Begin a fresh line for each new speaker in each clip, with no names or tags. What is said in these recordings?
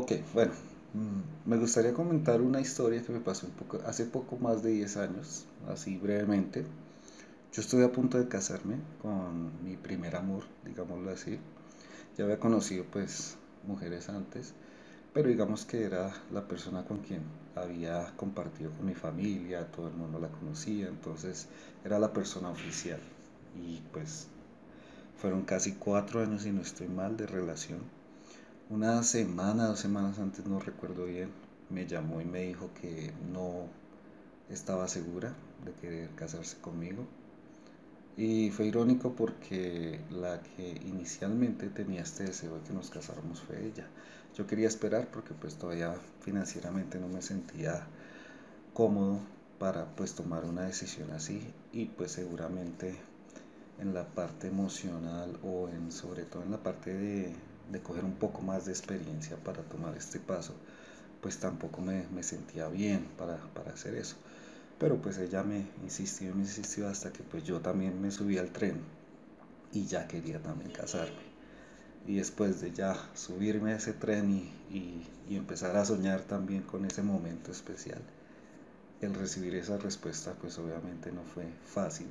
Ok, bueno, mm, me gustaría comentar una historia que me pasó un poco, hace poco más de 10 años, así brevemente. Yo estuve a punto de casarme con mi primer amor, digámoslo así. Ya había conocido pues mujeres antes, pero digamos que era la persona con quien había compartido con mi familia, todo el mundo la conocía, entonces era la persona oficial. Y pues fueron casi cuatro años, y no estoy mal, de relación. Una semana, dos semanas antes, no recuerdo bien, me llamó y me dijo que no estaba segura de querer casarse conmigo. Y fue irónico porque la que inicialmente tenía este deseo de que nos casáramos fue ella. Yo quería esperar porque pues todavía financieramente no me sentía cómodo para pues tomar una decisión así y pues seguramente en la parte emocional o en sobre todo en la parte de, de coger un poco más de experiencia para tomar este paso pues tampoco me, me sentía bien para, para, hacer eso. Pero pues ella me insistió y me insistió hasta que pues yo también me subí al tren y ya quería también casarme. Y después de ya subirme a ese tren y, y, empezar a soñar también con ese momento especial, el recibir esa respuesta pues obviamente no fue fácil,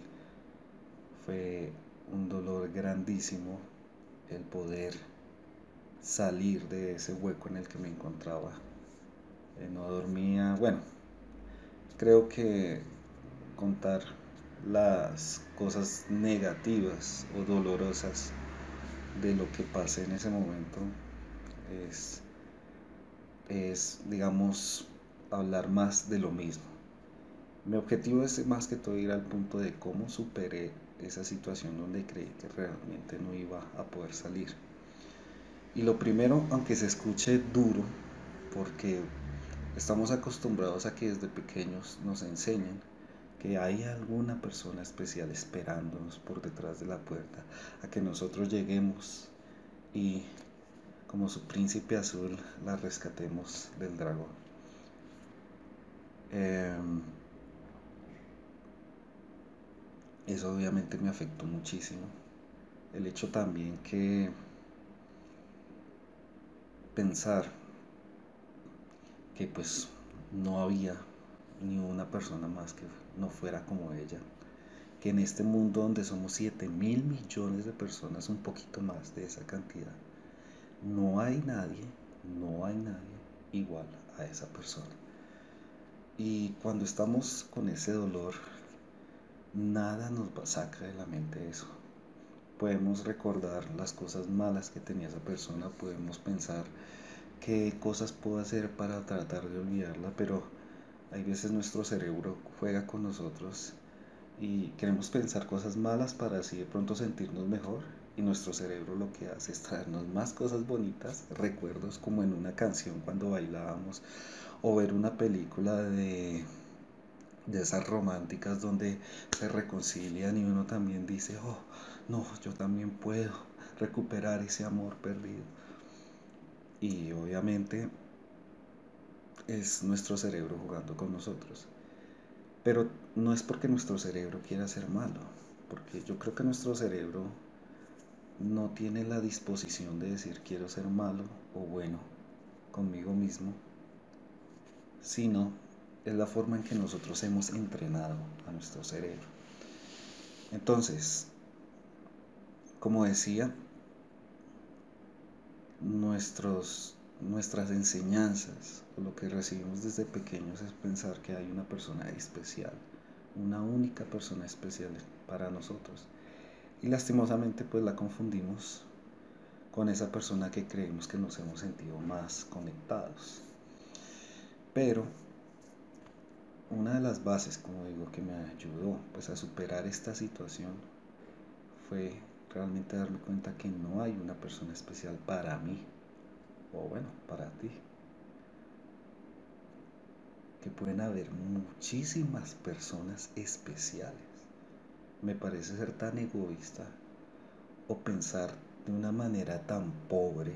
fue un dolor grandísimo el poder salir de ese hueco en el que me encontraba. Eh, no dormía, bueno, creo que contar las cosas negativas o dolorosas de lo que pasé en ese momento es, es, digamos, hablar más de lo mismo. Mi objetivo es más que todo ir al punto de cómo superé esa situación donde creí que realmente no iba a poder salir. Y lo primero, aunque se escuche duro, porque estamos acostumbrados a que desde pequeños nos enseñen que hay alguna persona especial esperándonos por detrás de la puerta, a que nosotros lleguemos y como su príncipe azul la rescatemos del dragón. Em, eso obviamente me afectó muchísimo. El hecho también que pensar que pues no había ni una persona más que no fuera como ella. Que en este mundo donde somos 7 mil millones de personas, un poquito más de esa cantidad, no hay nadie, no hay nadie igual a esa persona. Y cuando estamos con ese dolor, nada nos saca de la mente eso. Podemos recordar las cosas malas que tenía esa persona, podemos pensar qué cosas puedo hacer para tratar de olvidarla, pero hay veces nuestro cerebro juega con nosotros y queremos pensar cosas malas para así de pronto sentirnos mejor y nuestro cerebro lo que hace es traernos más cosas bonitas, recuerdos como en una canción cuando bailábamos o ver una película de, de esas románticas donde se reconcilian y uno también dice, oh, no, yo también puedo recuperar ese amor perdido. Y obviamente es nuestro cerebro jugando con nosotros. Pero no es porque nuestro cerebro quiera ser malo, porque yo creo que nuestro cerebro no tiene la disposición de decir quiero ser malo o bueno conmigo mismo, sino es la forma en que nosotros hemos entrenado a nuestro cerebro. Entonces, como decía, nuestros nuestras enseñanzas lo que recibimos desde pequeños es pensar que hay una persona especial, una única persona especial para nosotros. Y lastimosamente pues la confundimos con esa persona que creemos que nos hemos sentido más conectados. Pero una de las bases, como digo, que me ayudó pues a superar esta situación fue realmente darme cuenta que no hay una persona especial para mí o bueno, para ti. Que pueden haber muchísimas personas especiales. Me parece ser tan egoísta o pensar de una manera tan pobre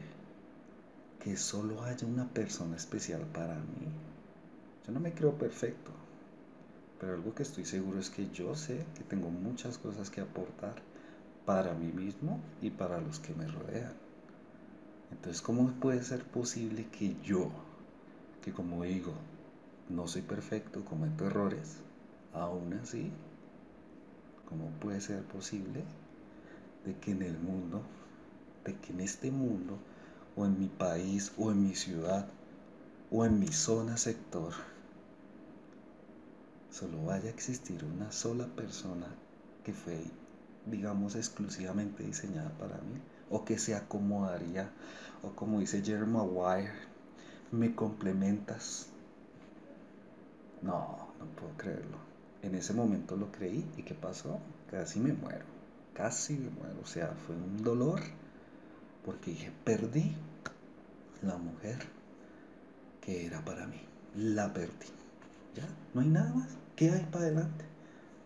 que solo haya una persona especial para mí. Yo no me creo perfecto, pero algo que estoy seguro es que yo sé que tengo muchas cosas que aportar para mí mismo y para los que me rodean. Entonces, ¿cómo puede ser posible que yo, que como digo, no soy perfecto, cometo errores, aún así, ¿cómo puede ser posible de que en el mundo, de que en este mundo, o en mi país, o en mi ciudad, o en mi zona sector, solo vaya a existir una sola persona que fue, digamos, exclusivamente diseñada para mí, o que se acomodaría, o como dice Jeremy Maguire, me complementas. No, no puedo creerlo. En ese momento lo creí y ¿qué pasó? Casi me muero, casi me muero. O sea, fue un dolor porque dije, perdí la mujer que era para mí. La perdí. Ya, no hay nada más. ¿Qué hay para adelante?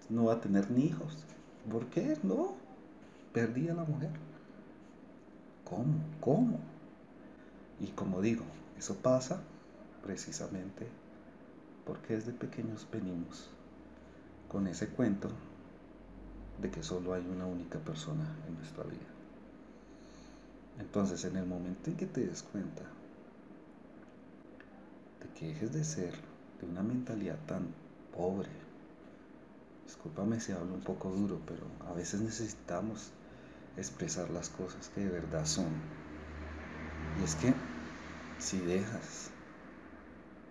No va a tener ni hijos. ¿Por qué? No. Perdí a la mujer. ¿Cómo? ¿Cómo? Y como digo, eso pasa precisamente porque desde pequeños venimos con ese cuento de que solo hay una única persona en nuestra vida. Entonces, en el momento en que te des cuenta de que dejes de ser de una mentalidad tan pobre, discúlpame si hablo un poco duro, pero a veces necesitamos expresar las cosas que de verdad son. Y es que si dejas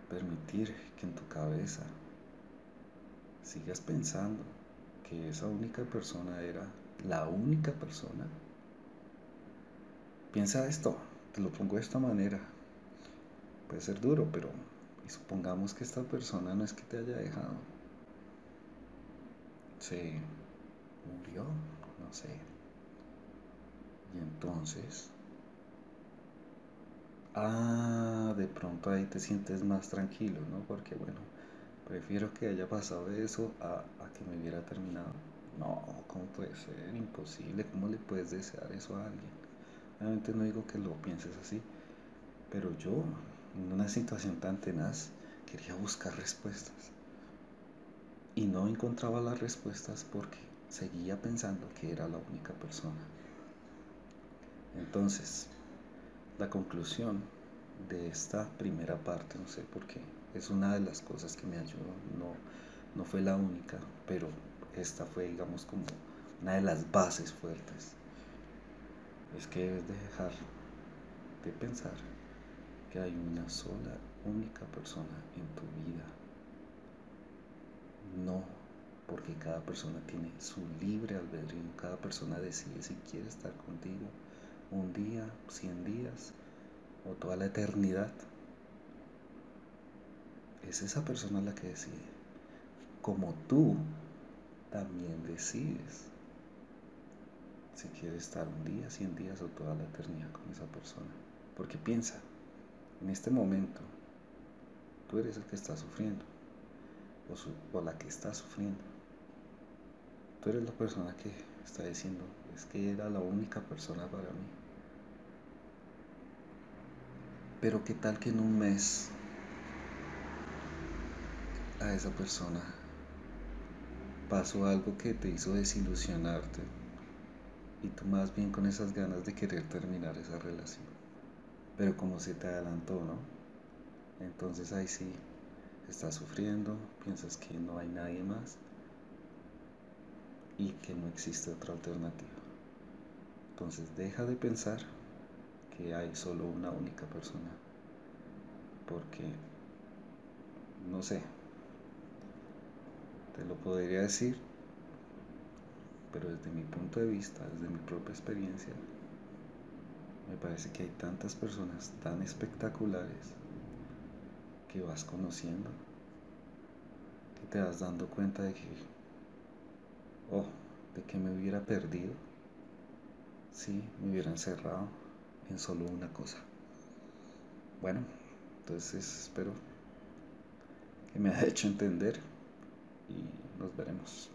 permitir que en tu cabeza sigas pensando que esa única persona era la única persona, piensa esto, te lo pongo de esta manera. Puede ser duro, pero supongamos que esta persona no es que te haya dejado. Se murió, no sé. Y entonces, ah, de pronto ahí te sientes más tranquilo, ¿no? Porque bueno, prefiero que haya pasado eso a, a que me hubiera terminado. No, ¿cómo puede ser? Imposible. ¿Cómo le puedes desear eso a alguien? Obviamente no digo que lo pienses así, pero yo, en una situación tan tenaz, quería buscar respuestas. Y no encontraba las respuestas porque seguía pensando que era la única persona. Entonces, la conclusión de esta primera parte, no sé por qué, es una de las cosas que me ayudó. No, no fue la única, pero esta fue, digamos, como una de las bases fuertes es que debes dejar de pensar que hay una sola, única persona en tu vida. Porque cada persona tiene su libre albedrío, cada persona decide si quiere estar contigo un día, cien días o toda la eternidad. Es esa persona la que decide. Como tú también decides si quiere estar un día, cien días o toda la eternidad con esa persona. Porque piensa, en este momento, tú eres el que está sufriendo o, la que está sufriendo. Tú eres la persona que está diciendo, es que era la única persona para mí. Pero qué tal que en un mes a esa persona pasó algo que te hizo desilusionarte y tú más bien con esas ganas de querer terminar esa relación. Pero como se te adelantó, ¿no? Entonces ahí sí, estás sufriendo, piensas que no hay nadie más y que no existe otra alternativa. Entonces deja de pensar que hay solo una única persona. Porque, no sé, te lo podría decir pero desde mi punto de vista, desde mi propia experiencia, me parece que hay tantas personas tan espectaculares que vas conociendo, que te vas dando cuenta de que, oh, de que me hubiera perdido si me hubiera encerrado en solo una cosa. Bueno, entonces espero que me haya hecho entender y nos veremos.